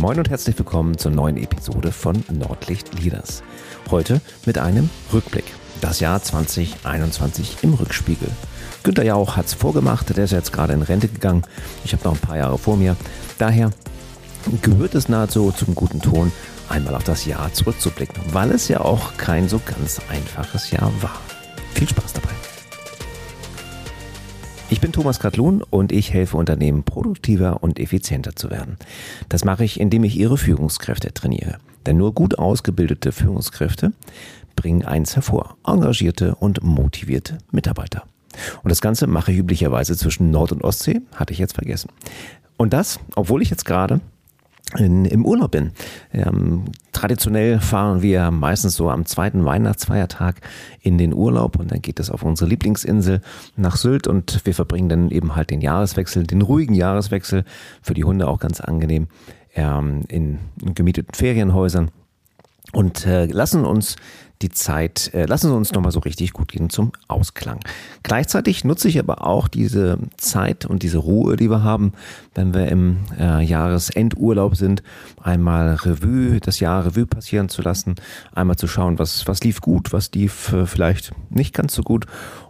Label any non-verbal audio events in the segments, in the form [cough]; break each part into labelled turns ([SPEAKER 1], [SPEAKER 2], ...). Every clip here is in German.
[SPEAKER 1] Moin und herzlich willkommen zur neuen Episode von Nordlicht Leaders. Heute mit einem Rückblick. Das Jahr 2021 im Rückspiegel. Günter Jauch hat es vorgemacht, der ist jetzt gerade in Rente gegangen. Ich habe noch ein paar Jahre vor mir. Daher gehört es nahezu zum guten Ton, einmal auf das Jahr zurückzublicken, weil es ja auch kein so ganz einfaches Jahr war. Viel Spaß dabei. Ich bin Thomas Katlun und ich helfe Unternehmen produktiver und effizienter zu werden. Das mache ich, indem ich ihre Führungskräfte trainiere. Denn nur gut ausgebildete Führungskräfte bringen eins hervor, engagierte und motivierte Mitarbeiter. Und das Ganze mache ich üblicherweise zwischen Nord- und Ostsee, hatte ich jetzt vergessen. Und das, obwohl ich jetzt gerade in, im Urlaub bin. Ähm, traditionell fahren wir meistens so am zweiten Weihnachtsfeiertag in den Urlaub und dann geht es auf unsere Lieblingsinsel nach Sylt und wir verbringen dann eben halt den Jahreswechsel, den ruhigen Jahreswechsel, für die Hunde auch ganz angenehm, ähm, in, gemieteten Ferienhäusern und äh, lassen uns die Zeit, äh, lassen Sie uns nochmal so richtig gut gehen zum Ausklang. Gleichzeitig nutze ich aber auch diese Zeit und diese Ruhe, die wir haben, wenn wir im äh, Jahresendurlaub sind, einmal Revue, das Jahr Revue passieren zu lassen, einmal zu schauen, was, was lief gut, was lief äh, vielleicht nicht ganz so gut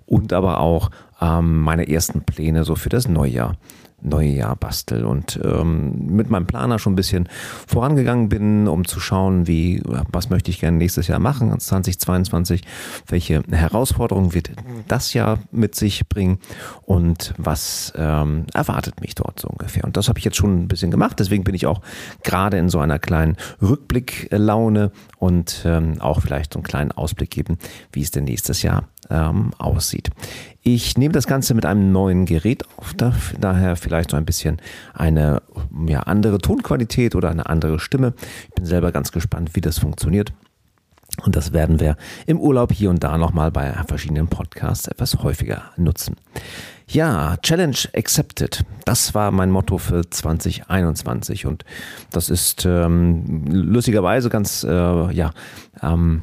[SPEAKER 1] und aber auch ähm, meine ersten Pläne so für das Neujahr neue Jahr bastel und ähm, mit meinem Planer schon ein bisschen vorangegangen bin, um zu schauen, wie, was möchte ich gerne nächstes Jahr machen, 2022, welche Herausforderungen wird das Jahr mit sich bringen und was ähm, erwartet mich dort so ungefähr. Und das habe ich jetzt schon ein bisschen gemacht, deswegen bin ich auch gerade in so einer kleinen Rückblicklaune und ähm, auch vielleicht so einen kleinen Ausblick geben, wie es denn nächstes Jahr ähm, aussieht. Ich nehme das Ganze mit einem neuen Gerät auf, daher vielleicht so ein bisschen eine ja, andere Tonqualität oder eine andere Stimme. Ich bin selber ganz gespannt, wie das funktioniert. Und das werden wir im Urlaub hier und da nochmal bei verschiedenen Podcasts etwas häufiger nutzen. Ja, Challenge accepted. Das war mein Motto für 2021 und das ist ähm, lustigerweise ganz äh, ja ähm,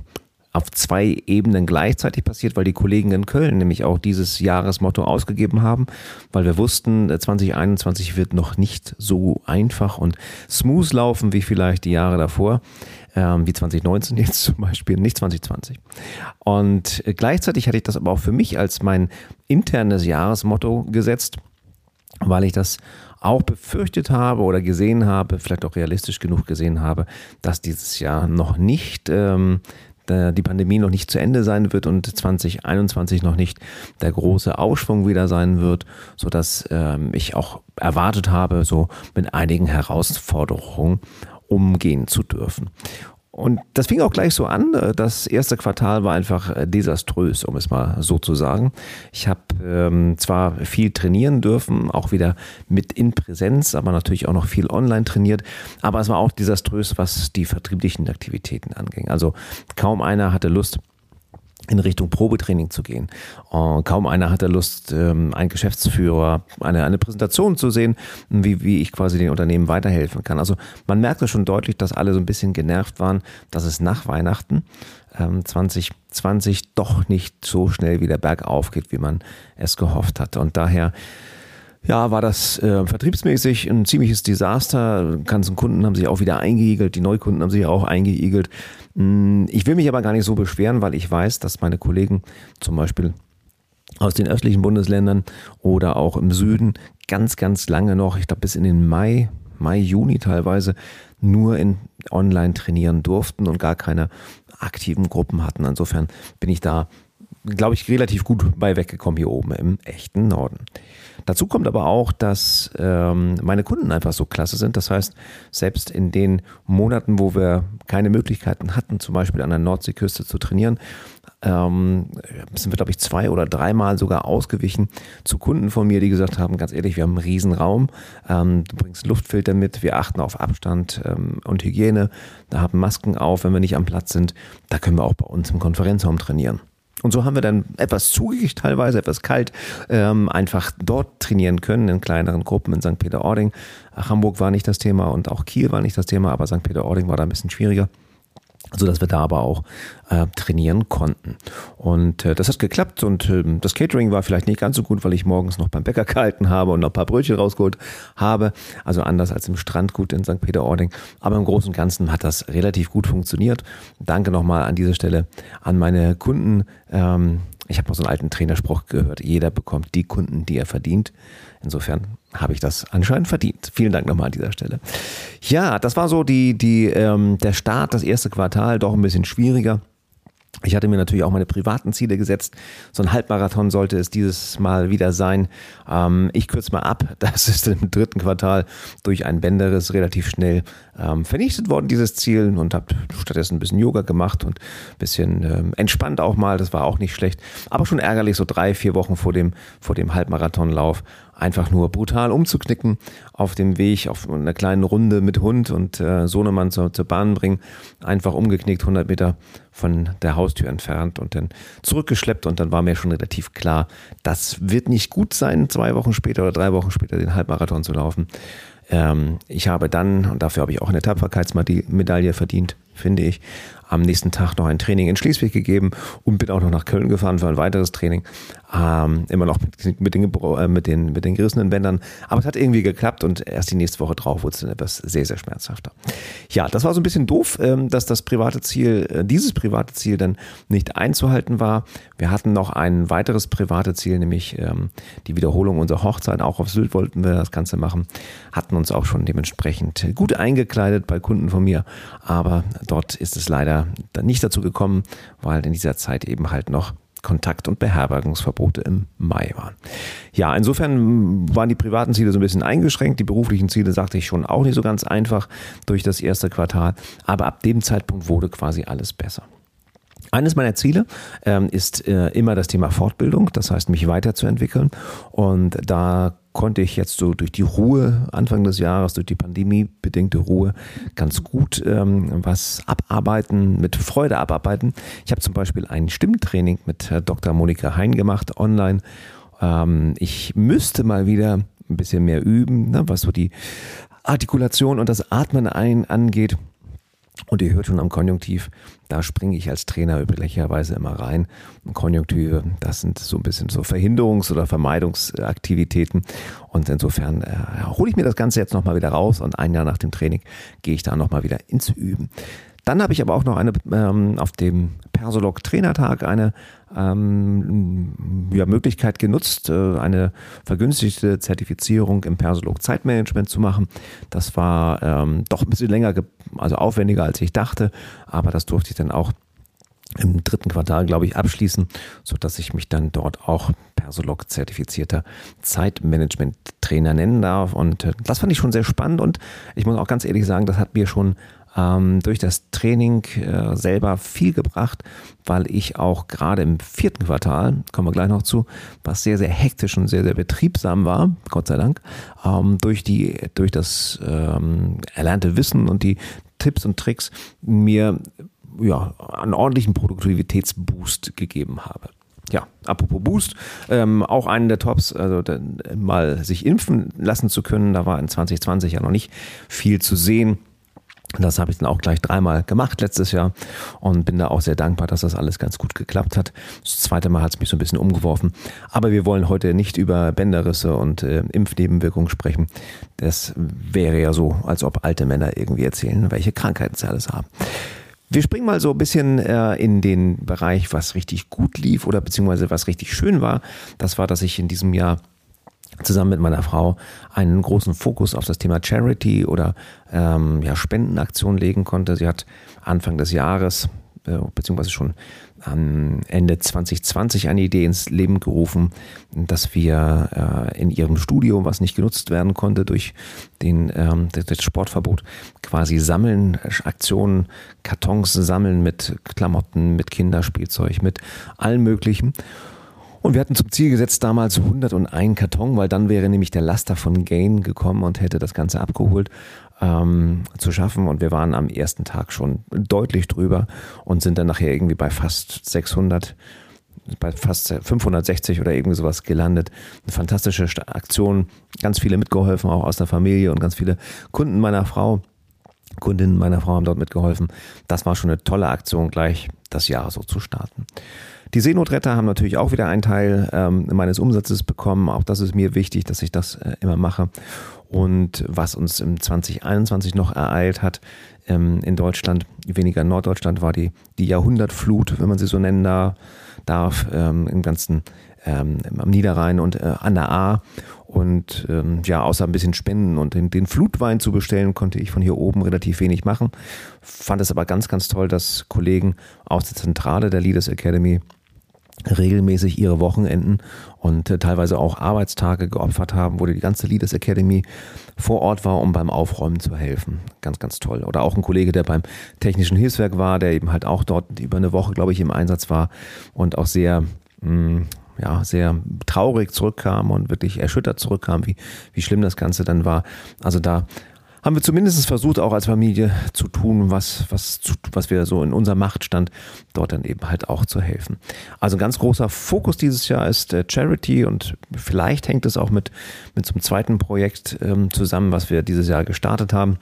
[SPEAKER 1] auf zwei Ebenen gleichzeitig passiert, weil die Kollegen in Köln nämlich auch dieses Jahresmotto ausgegeben haben, weil wir wussten, 2021 äh, wird noch nicht so einfach und smooth laufen wie vielleicht die Jahre davor, ähm, wie 2019 [laughs] jetzt zum Beispiel, nicht 2020. Und äh, gleichzeitig hatte ich das aber auch für mich als mein internes Jahresmotto gesetzt, weil ich das auch befürchtet habe oder gesehen habe, vielleicht auch realistisch genug gesehen habe, dass dieses Jahr noch nicht ähm, die Pandemie noch nicht zu Ende sein wird und 2021 noch nicht der große Aufschwung wieder sein wird, so dass ähm, ich auch erwartet habe, so mit einigen Herausforderungen umgehen zu dürfen. Und das fing auch gleich so an. Das erste Quartal war einfach äh, desaströs, um es mal so zu sagen. Ich habe ähm, zwar viel trainieren dürfen, auch wieder mit in Präsenz, aber natürlich auch noch viel online trainiert. Aber es war auch desaströs, was die vertrieblichen Aktivitäten anging. Also kaum einer hatte Lust, in Richtung Probetraining zu gehen. Und kaum einer hatte Lust, ähm, ein Geschäftsführer, eine, eine Präsentation zu sehen, wie, wie ich quasi den Unternehmen weiterhelfen kann. Also man merkte schon deutlich, dass alle so ein bisschen genervt waren, dass es nach Weihnachten 2020 ähm, doch nicht so schnell wieder bergauf geht, wie man es gehofft hatte. Und daher ja, war das äh, vertriebsmäßig ein ziemliches Desaster. Ganzen Kunden haben sich auch wieder eingeigelt, die Neukunden haben sich auch eingeigelt. Mm, ich will mich aber gar nicht so beschweren, weil ich weiß, dass meine Kollegen zum Beispiel aus den östlichen Bundesländern oder auch im Süden ganz, ganz lange noch, ich glaube bis in den Mai, Mai, Juni teilweise, nur in online trainieren durften und gar keine aktiven Gruppen hatten. Insofern bin ich da, glaube ich, relativ gut bei weggekommen hier oben im echten Norden. Dazu kommt aber auch, dass ähm, meine Kunden einfach so klasse sind. Das heißt, selbst in den Monaten, wo wir keine Möglichkeiten hatten, zum Beispiel an der Nordseeküste zu trainieren, ähm, sind wir, glaube ich, zwei oder dreimal sogar ausgewichen zu Kunden von mir, die gesagt haben, ganz ehrlich, wir haben einen Riesenraum, ähm, du bringst Luftfilter mit, wir achten auf Abstand ähm, und Hygiene, da haben Masken auf, wenn wir nicht am Platz sind, da können wir auch bei uns im Konferenzraum trainieren. Und so haben wir dann etwas zugig, teilweise etwas kalt, ähm, einfach dort trainieren können in kleineren Gruppen in St. Peter-Ording. Hamburg war nicht das Thema und auch Kiel war nicht das Thema, aber St. Peter-Ording war da ein bisschen schwieriger. So dass wir da aber auch äh, trainieren konnten. Und äh, das hat geklappt und äh, das Catering war vielleicht nicht ganz so gut, weil ich morgens noch beim Bäcker [laughs] gehalten habe und noch ein paar Brötchen rausgeholt habe. Also anders als im Strandgut in St. Peter-Ording. Aber im Großen und Ganzen hat das relativ gut funktioniert. Danke nochmal an dieser Stelle an meine Kunden. Ähm, ich habe mal so einen alten Trainerspruch gehört. Jeder bekommt die Kunden, die er verdient. Insofern habe ich das anscheinend verdient. Vielen Dank nochmal an dieser Stelle. Ja, das war so die, die, ähm, der Start, das erste Quartal, doch ein bisschen schwieriger. Ich hatte mir natürlich auch meine privaten Ziele gesetzt. So ein Halbmarathon sollte es dieses Mal wieder sein. Ähm, ich kürze mal ab. [laughs] Das ist im dritten Quartal durch ein Bänderriss relativ schnell ähm, vernichtet worden, dieses Ziel. Und habe stattdessen ein bisschen Yoga gemacht und ein bisschen ähm, entspannt auch mal. Das war auch nicht schlecht. Aber schon ärgerlich, so drei, vier Wochen vor dem, vor dem Halbmarathonlauf einfach nur brutal umzuknicken auf dem Weg auf einer kleinen Runde mit Hund und äh, Sohnemann zur, zur Bahn bringen. Einfach umgeknickt, 100 Meter von der Haustür entfernt und dann zurückgeschleppt und dann war mir schon relativ klar, das wird nicht gut sein, zwei Wochen später oder drei Wochen später den Halbmarathon zu laufen. Ähm, ich habe dann, und dafür habe ich auch eine Tapferkeitsmedaille verdient, finde ich, am nächsten Tag noch ein Training in Schleswig gegeben und bin auch noch nach Köln gefahren für ein weiteres Training. Ähm, immer noch mit, den, äh, mit, den, mit den gerissenen Bändern. Aber es hat irgendwie geklappt und erst die nächste Woche drauf wurde es dann etwas sehr, sehr schmerzhafter. Ja, das war so ein bisschen doof, ähm, dass das private Ziel, äh, dieses private Ziel dann nicht einzuhalten war. Wir hatten noch ein weiteres privates Ziel, nämlich ähm, die Wiederholung unserer Hochzeit. Auch auf Sylt wollten wir das Ganze machen. Hatten uns auch schon dementsprechend gut eingekleidet bei Kunden von mir. Aber dort ist es leider dann nicht dazu gekommen, weil in dieser Zeit eben halt noch Kontakt- und Beherbergungsverbote im Mai waren. Ja, insofern waren die privaten Ziele so ein bisschen eingeschränkt. Die beruflichen Ziele sagte ich schon auch nicht so ganz einfach durch das erste Quartal. Aber ab dem Zeitpunkt wurde quasi alles besser. Eines meiner Ziele ähm, ist äh, immer das Thema Fortbildung, das heißt mich weiterzuentwickeln. Und da konnte ich jetzt so durch die Ruhe Anfang des Jahres, durch die pandemiebedingte Ruhe ganz gut ähm, was abarbeiten, mit Freude abarbeiten. Ich habe zum Beispiel ein Stimmtraining mit Dr. Monika Hein gemacht online. Ähm, ich müsste mal wieder ein bisschen mehr üben, ne, was so die Artikulation und das Atmen ein angeht. Und ihr hört schon am Konjunktiv, da springe ich als Trainer üblicherweise immer rein. Konjunktive, das sind so ein bisschen so Verhinderungs- oder Vermeidungsaktivitäten. Und insofern äh, hole ich mir das Ganze jetzt nochmal wieder raus und ein Jahr nach dem Training gehe ich da nochmal wieder ins Üben. Dann habe ich aber auch noch eine ähm, auf dem Persolog Trainertag eine ähm, ja, Möglichkeit genutzt, äh, eine vergünstigte Zertifizierung im Persolog Zeitmanagement zu machen. Das war ähm, doch ein bisschen länger, also aufwendiger als ich dachte, aber das durfte ich dann auch im dritten Quartal, glaube ich, abschließen, so dass ich mich dann dort auch Persolog zertifizierter Zeitmanagement-Trainer nennen darf. Und äh, das fand ich schon sehr spannend und ich muss auch ganz ehrlich sagen, das hat mir schon ähm, durch das Training äh, selber viel gebracht, weil ich auch gerade im vierten Quartal, kommen wir gleich noch zu, was sehr, sehr hektisch und sehr, sehr betriebsam war, Gott sei Dank, ähm, durch, die, durch das ähm, erlernte Wissen und die Tipps und Tricks mir ja, einen ordentlichen Produktivitätsboost gegeben habe. Ja, apropos Boost, ähm, auch einen der Tops, also mal sich impfen lassen zu können, da war in 2020 ja noch nicht viel zu sehen. Das habe ich dann auch gleich dreimal gemacht letztes Jahr und bin da auch sehr dankbar, dass das alles ganz gut geklappt hat. Das zweite Mal hat es mich so ein bisschen umgeworfen. Aber wir wollen heute nicht über Bänderrisse und äh, Impfnebenwirkungen sprechen. Das wäre ja so, als ob alte Männer irgendwie erzählen, welche Krankheiten sie alles haben. Wir springen mal so ein bisschen äh, in den Bereich, was richtig gut lief oder beziehungsweise was richtig schön war. Das war, dass ich in diesem Jahr zusammen mit meiner Frau einen großen Fokus auf das Thema Charity oder ähm, ja, Spendenaktion legen konnte. Sie hat Anfang des Jahres, äh, beziehungsweise schon am Ende 2020 eine Idee ins Leben gerufen, dass wir äh, in ihrem Studio, was nicht genutzt werden konnte durch den, ähm, das Sportverbot, quasi sammeln, Aktionen, Kartons sammeln mit Klamotten, mit Kinderspielzeug, mit allem Möglichen. Und wir hatten zum Ziel gesetzt damals 101 Karton, weil dann wäre nämlich der Laster von Gain gekommen und hätte das Ganze abgeholt ähm, zu schaffen. Und wir waren am ersten Tag schon deutlich drüber und sind dann nachher irgendwie bei fast 600 bei fast 560 oder irgendwie sowas gelandet. Eine fantastische Aktion, ganz viele mitgeholfen, auch aus der Familie und ganz viele Kunden meiner Frau Kundinnen meiner Frau haben dort mitgeholfen. Das war schon eine tolle Aktion, gleich das Jahr so zu starten. Die Seenotretter haben natürlich auch wieder einen Teil ähm, meines Umsatzes bekommen. Auch das ist mir wichtig, dass ich das äh, immer mache. Und was uns im 2021 noch ereilt hat ähm, in Deutschland, weniger in Norddeutschland, war die, die Jahrhundertflut, wenn man sie so nennen darf, ähm, im ganzen ähm, am Niederrhein und äh, an der A. Und ähm, ja, außer ein bisschen Spenden und den, den, Flutwein zu bestellen, konnte ich von hier oben relativ wenig machen. Fand es aber ganz, ganz toll, dass Kollegen aus der Zentrale der Leaders Academy regelmäßig ihre Wochenenden und äh, teilweise auch Arbeitstage geopfert haben, wo die ganze Leaders Academy vor Ort war, um beim Aufräumen zu helfen. Ganz, ganz toll. Oder auch ein Kollege, der beim Technischen Hilfswerk war, der eben halt auch dort über eine Woche, glaube ich, im Einsatz war und auch sehr, mh, mm, ja, sehr traurig zurückkam und wirklich erschüttert zurückkam, wie, wie schlimm das Ganze dann war. Also da haben wir zumindest versucht, auch als Familie zu tun, was, was, was wir so in unserer Macht stand, dort dann eben halt auch zu helfen. Also ein ganz großer Fokus dieses Jahr ist äh, Charity und vielleicht hängt es auch mit, mit einem zweiten Projekt ähm, zusammen, was wir dieses Jahr gestartet haben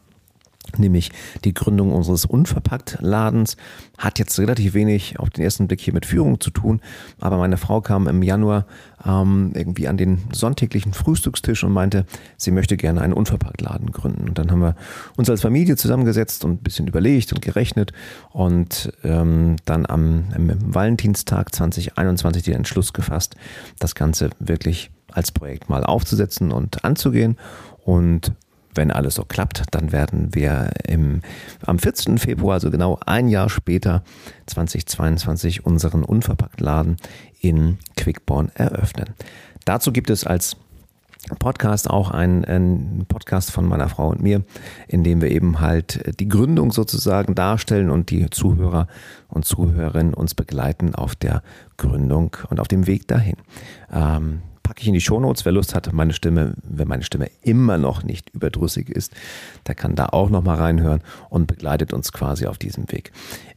[SPEAKER 1] nämlich die Gründung unseres Unverpackt-Ladens. Hat jetzt relativ wenig auf den ersten Blick hier mit Führung zu tun, aber meine Frau kam im Januar ähm, irgendwie an den sonntäglichen Frühstückstisch und meinte, sie möchte gerne einen Unverpackt-Laden gründen. Und dann haben wir uns als Familie zusammengesetzt und ein bisschen überlegt und gerechnet und ähm, dann am, am Valentinstag 2021 den Entschluss gefasst, das Ganze wirklich als Projekt mal aufzusetzen und anzugehen. Und wenn alles so klappt, dann werden wir im, am 14. Februar, also genau ein Jahr später, 2022, unseren Unverpacktladen in Quickborn eröffnen. Dazu gibt es als Podcast auch einen, einen, Podcast von meiner Frau und mir, in dem wir eben halt die Gründung sozusagen darstellen und die Zuhörer und Zuhörerinnen uns begleiten auf der Gründung und auf dem Weg dahin. Ähm, packe ich in die Shownotes. Wer Lust hat, meine Stimme, wenn meine Stimme immer noch nicht überdrüssig ist, der kann da auch nochmal reinhören und begleitet uns quasi auf diesem Weg.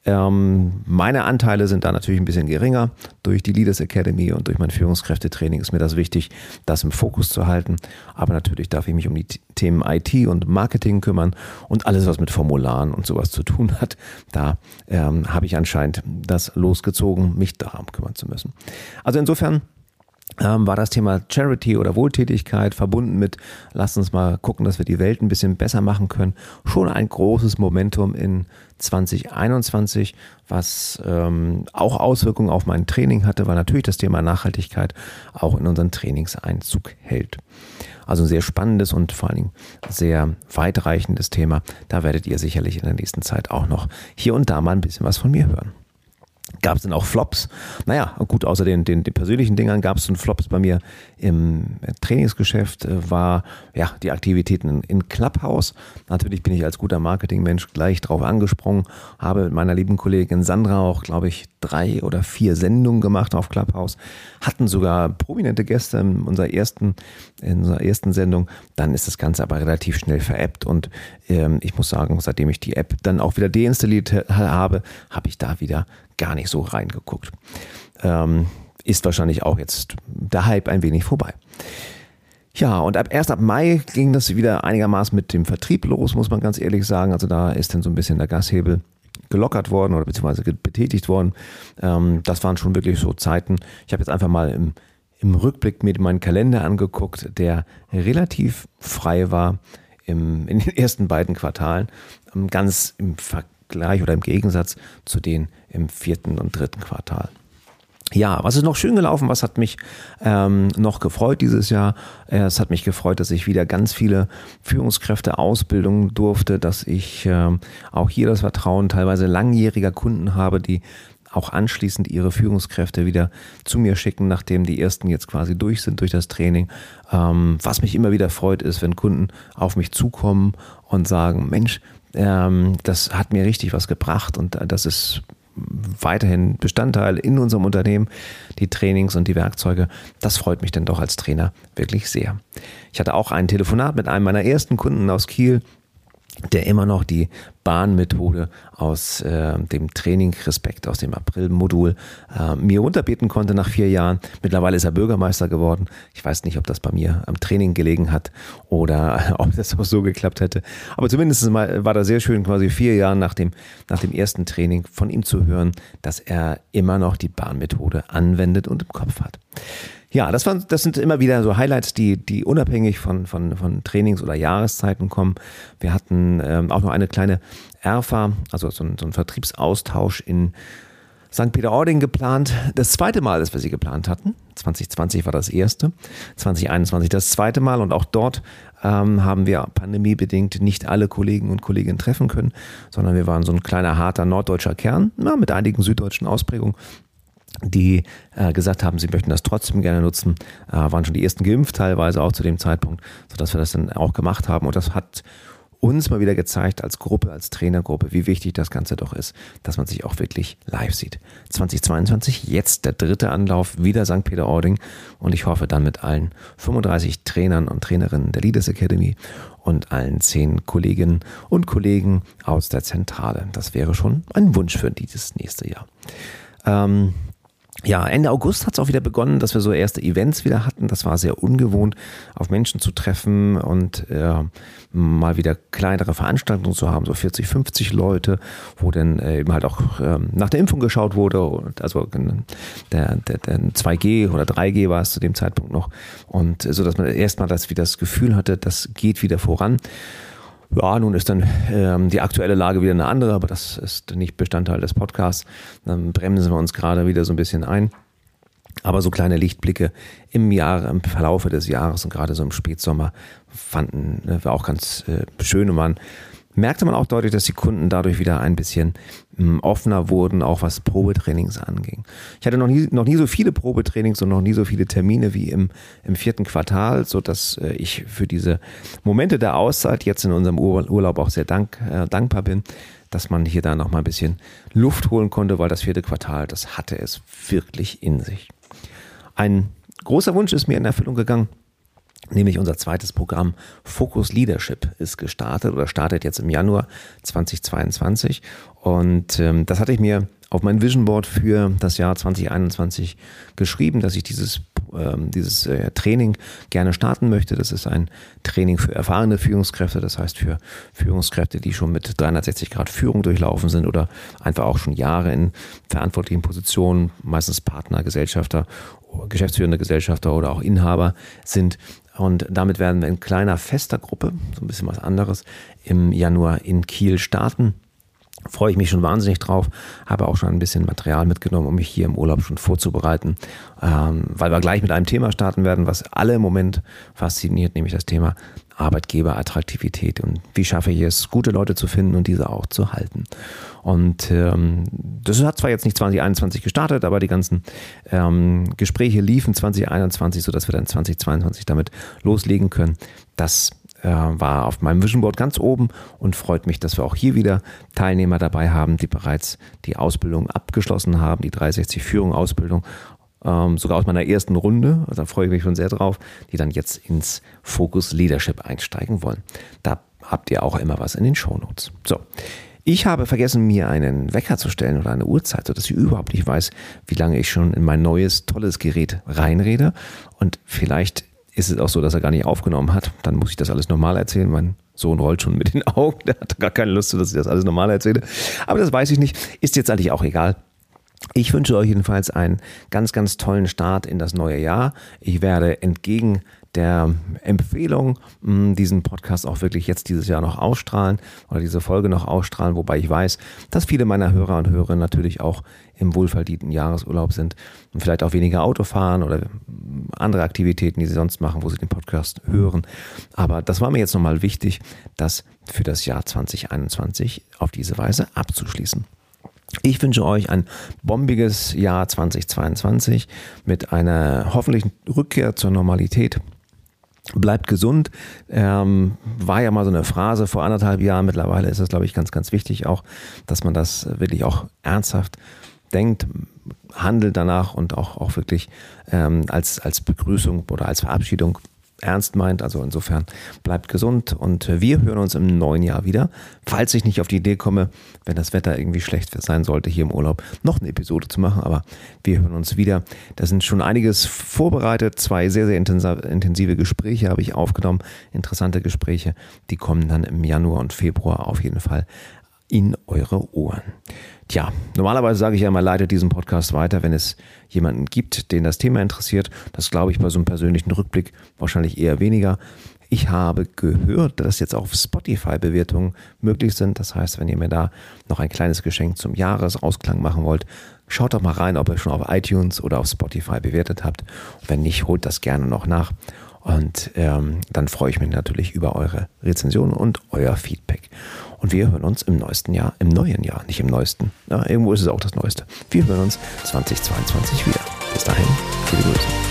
[SPEAKER 1] Ähm, meine Anteile sind da natürlich ein bisschen geringer. Durch die Leaders Academy und durch mein Führungskräftetraining ist mir das wichtig, das im Fokus zu halten. Aber natürlich darf ich mich um die Themen IT und Marketing kümmern und alles, was mit Formularen und sowas zu tun hat. Da ähm, habe ich anscheinend das losgezogen, mich darum kümmern zu müssen. Also insofern ähm, war das Thema Charity oder Wohltätigkeit verbunden mit, lasst uns mal gucken, dass wir die Welt ein bisschen besser machen können, schon ein großes Momentum in 2021, was ähm, auch Auswirkungen auf mein Training hatte, weil natürlich das Thema Nachhaltigkeit auch in unseren Trainings Einzug hält. Also ein sehr spannendes und vor allen Dingen sehr weitreichendes Thema. Da werdet ihr sicherlich in der nächsten Zeit auch noch hier und da mal ein bisschen was von mir hören. Gab es denn auch Flops? Naja, gut, außer den, den, den persönlichen Dingern gab es dann Flops bei mir im Trainingsgeschäft, äh, war ja die Aktivitäten in, Clubhouse. Natürlich bin ich als guter Marketingmensch gleich drauf angesprungen, habe mit meiner lieben Kollegin Sandra auch, glaube ich, drei oder vier Sendungen gemacht auf Clubhouse, hatten sogar prominente Gäste in unserer ersten, in unserer ersten Sendung. Dann ist das Ganze aber relativ schnell veräppt und ähm, ich muss sagen, seitdem ich die App dann auch wieder deinstalliert habe, habe ich da wieder gar nicht so reingeguckt. Ähm, ist wahrscheinlich auch jetzt der Hype ein wenig vorbei. Ja, und ab erst ab Mai ging das wieder einigermaßen mit dem Vertrieb los, muss man ganz ehrlich sagen. Also da ist dann so ein bisschen der Gashebel gelockert worden oder beziehungsweise betätigt worden. Ähm, das waren schon wirklich so Zeiten. Ich habe jetzt einfach mal im, im Rückblick mir meinen Kalender angeguckt, der relativ frei war im, in den ersten beiden Quartalen. Ähm, ganz im Vergleich oder im Gegensatz zu den im vierten und dritten Quartal. Ja, was ist noch schön gelaufen? Was hat mich ähm, noch gefreut dieses Jahr? Äh, es hat mich gefreut, dass ich wieder ganz viele Führungskräfte ausbilden durfte, dass ich ähm, auch hier das Vertrauen teilweise langjähriger Kunden habe, die auch anschließend ihre Führungskräfte wieder zu mir schicken, nachdem die ersten jetzt quasi durch sind durch das Training. Ähm, was mich immer wieder freut, ist, wenn Kunden auf mich zukommen und sagen, Mensch, ähm, das hat mir richtig was gebracht und das ist weiterhin Bestandteil in unserem Unternehmen, die Trainings und die Werkzeuge. Das freut mich dann doch als Trainer wirklich sehr. Ich hatte auch ein Telefonat mit einem meiner ersten Kunden aus Kiel, der immer noch die Bahnmethode aus äh, dem Training Respekt aus dem April-Modul äh, mir runterbeten konnte nach vier Jahren. Mittlerweile ist er Bürgermeister geworden. Ich weiß nicht, ob das bei mir am Training gelegen hat oder [laughs] ob das auch so geklappt hätte. Aber zumindest mal war da sehr schön, quasi vier Jahre nach dem, nach dem ersten Training von ihm zu hören, dass er immer noch die Bahnmethode anwendet und im Kopf hat. Ja, das, waren, das sind immer wieder so Highlights, die, die unabhängig von, von, von Trainings- oder Jahreszeiten kommen. Wir hatten ähm, auch noch eine kleine ERFA, also so ein, so ein Vertriebsaustausch in St. Peter-Ording geplant. Das zweite Mal, dass wir sie geplant hatten. 2020 war das erste, 2021 das zweite Mal und auch dort ähm, haben wir pandemiebedingt nicht alle Kollegen und Kolleginnen treffen können, sondern wir waren so ein kleiner, harter norddeutscher Kern, na, mit einigen süddeutschen Ausprägungen die äh, gesagt haben, sie möchten das trotzdem gerne nutzen, äh, waren schon die ersten geimpft teilweise auch zu dem Zeitpunkt, sodass wir das dann auch gemacht haben. Und das hat uns mal wieder gezeigt als Gruppe, als Trainergruppe, wie wichtig das Ganze doch ist, dass man sich auch wirklich live sieht. 2022, jetzt der dritte Anlauf, wieder St. Peter-Ording und ich hoffe dann mit allen 35 Trainern und Trainerinnen der Leaders Academy und allen zehn Kolleginnen und Kollegen aus der Zentrale. Das wäre schon ein Wunsch für dieses nächste Jahr. Ähm, ja, Ende August hat es auch wieder begonnen, dass wir so erste Events wieder hatten. Das war sehr ungewohnt, auf Menschen zu treffen und äh, mal wieder kleinere Veranstaltungen zu haben, so 40, 50 Leute, wo dann äh, eben halt auch äh, nach der Impfung geschaut wurde. Und also der, der, der 2G oder 3G war es zu dem Zeitpunkt noch. Und so, dass man erstmal das, wie das Gefühl hatte, das geht wieder voran. Ja, nun ist dann ähm, die aktuelle Lage wieder eine andere, aber das ist nicht Bestandteil des Podcasts. Dann bremsen wir uns gerade wieder so ein bisschen ein. Aber so kleine Lichtblicke im Jahr, im Verlaufe des Jahres und gerade so im Spätsommer fanden wir auch ganz äh, schön und waren merkte man auch deutlich, dass die Kunden dadurch wieder ein bisschen offener wurden, auch was Probetrainings anging. Ich hatte noch nie, noch nie so viele Probetrainings und noch nie so viele Termine wie im, im vierten Quartal, so dass äh, ich für diese Momente der Auszeit jetzt in unserem Urlaub auch sehr dank, äh, dankbar bin, dass man hier da noch mal ein bisschen Luft holen konnte, weil das vierte Quartal, das hatte es wirklich in sich. Ein großer Wunsch ist mir in Erfüllung gegangen Nämlich unser zweites Programm Focus Leadership ist gestartet oder startet jetzt im Januar 2022. Und ähm, das hatte ich mir auf mein Vision Board für das Jahr 2021 geschrieben, dass ich dieses, ähm, dieses äh, Training gerne starten möchte. Das ist ein Training für erfahrene Führungskräfte, das heißt für Führungskräfte, die schon mit 360 Grad Führung durchlaufen sind oder einfach auch schon Jahre in verantwortlichen Positionen, meistens Partner, Gesellschafter, geschäftsführende Gesellschafter oder auch Inhaber sind und damit werden wir in kleiner, fester Gruppe, so ein bisschen was anderes, im Januar in Kiel starten. Freue ich mich schon wahnsinnig drauf, habe auch schon ein bisschen Material mitgenommen, um mich hier im Urlaub schon vorzubereiten, ähm, weil wir gleich mit einem Thema starten werden, was alle im Moment fasziniert, nämlich das Thema Arbeitgeberattraktivität und wie schaffe ich es, gute Leute zu finden und diese auch zu halten. Und ähm, das hat zwar jetzt nicht 2021 gestartet, aber die ganzen ähm, Gespräche liefen 2021, sodass wir dann 2022 damit loslegen können. Das äh, war auf meinem Vision Board ganz oben und freut mich, dass wir auch hier wieder Teilnehmer dabei haben, die bereits die Ausbildung abgeschlossen haben, die 360 Führung Ausbildung ähm, sogar aus meiner ersten Runde, also da freue ich mich schon sehr drauf, die dann jetzt ins Focus Leadership einsteigen wollen. Da habt ihr auch immer was in den Shownotes. So. Ich habe vergessen, mir einen Wecker zu stellen oder eine Uhrzeit, sodass ich überhaupt nicht weiß, wie lange ich schon in mein neues, tolles Gerät reinrede. Und vielleicht ist es auch so, dass er gar nicht aufgenommen hat. Dann muss ich das alles normal erzählen. Mein Sohn rollt schon mit den [laughs] Augen. Der hat gar keine Lust, dass ich das alles normal erzähle. Aber das weiß ich nicht. Ist jetzt eigentlich auch egal. Ich wünsche euch jedenfalls einen ganz, ganz tollen Start in das neue Jahr. Ich werde entgegen der Empfehlung, diesen Podcast auch wirklich jetzt dieses Jahr noch ausstrahlen oder diese Folge noch ausstrahlen, wobei ich weiß, dass viele meiner Hörer und Hörerinnen natürlich auch im wohlverdienten Jahresurlaub sind und vielleicht auch weniger Auto fahren oder andere Aktivitäten, die sie sonst machen, wo sie den Podcast hören. Aber das war mir jetzt nochmal wichtig, das für das Jahr 2021 auf diese Weise abzuschließen. Ich wünsche euch ein bombiges Jahr 2022 mit einer hoffentlichen Rückkehr zur Normalität. Bleibt gesund. Ähm, war ja mal so eine Phrase vor anderthalb Jahren. Mittlerweile ist es, glaube ich, ganz, ganz wichtig auch, dass man das wirklich auch ernsthaft denkt, handelt danach und auch, auch wirklich ähm, als, als Begrüßung oder als Verabschiedung ernst meint. Also insofern bleibt gesund und wir hören uns im neuen Jahr wieder. Falls ich nicht auf die Idee komme, wenn das Wetter irgendwie schlecht sein sollte, hier im Urlaub noch eine Episode zu machen. Aber wir hören uns wieder. Da sind schon einiges vorbereitet. Zwei sehr, sehr intensive Gespräche habe ich aufgenommen. Interessante Gespräche. Die kommen dann im Januar und Februar auf jeden Fall in eure Ohren. Tja, normalerweise sage ich ja immer, leitet diesen Podcast weiter, wenn es jemanden gibt, den das Thema interessiert. Das glaube ich bei so einem persönlichen Rückblick wahrscheinlich eher weniger. Ich habe gehört, dass jetzt auch Spotify-Bewertungen möglich sind. Das heißt, wenn ihr mir da noch ein kleines Geschenk zum Jahresausklang machen wollt, schaut doch mal rein, ob ihr schon auf iTunes oder auf Spotify bewertet habt. Und wenn nicht, holt das gerne noch nach. Und ähm, dann freue ich mich natürlich über eure Rezensionen und euer Feedback. Und wir hören uns im neuesten Jahr, im neuen Jahr, nicht im neuesten. Ja, irgendwo ist es auch das Neueste. Wir hören uns 2022 wieder. Bis dahin, viele Grüße.